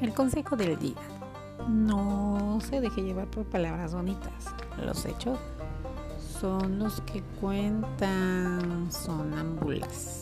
El consejo del día. No se deje llevar por palabras bonitas. Los hechos son los que cuentan, sonambulas.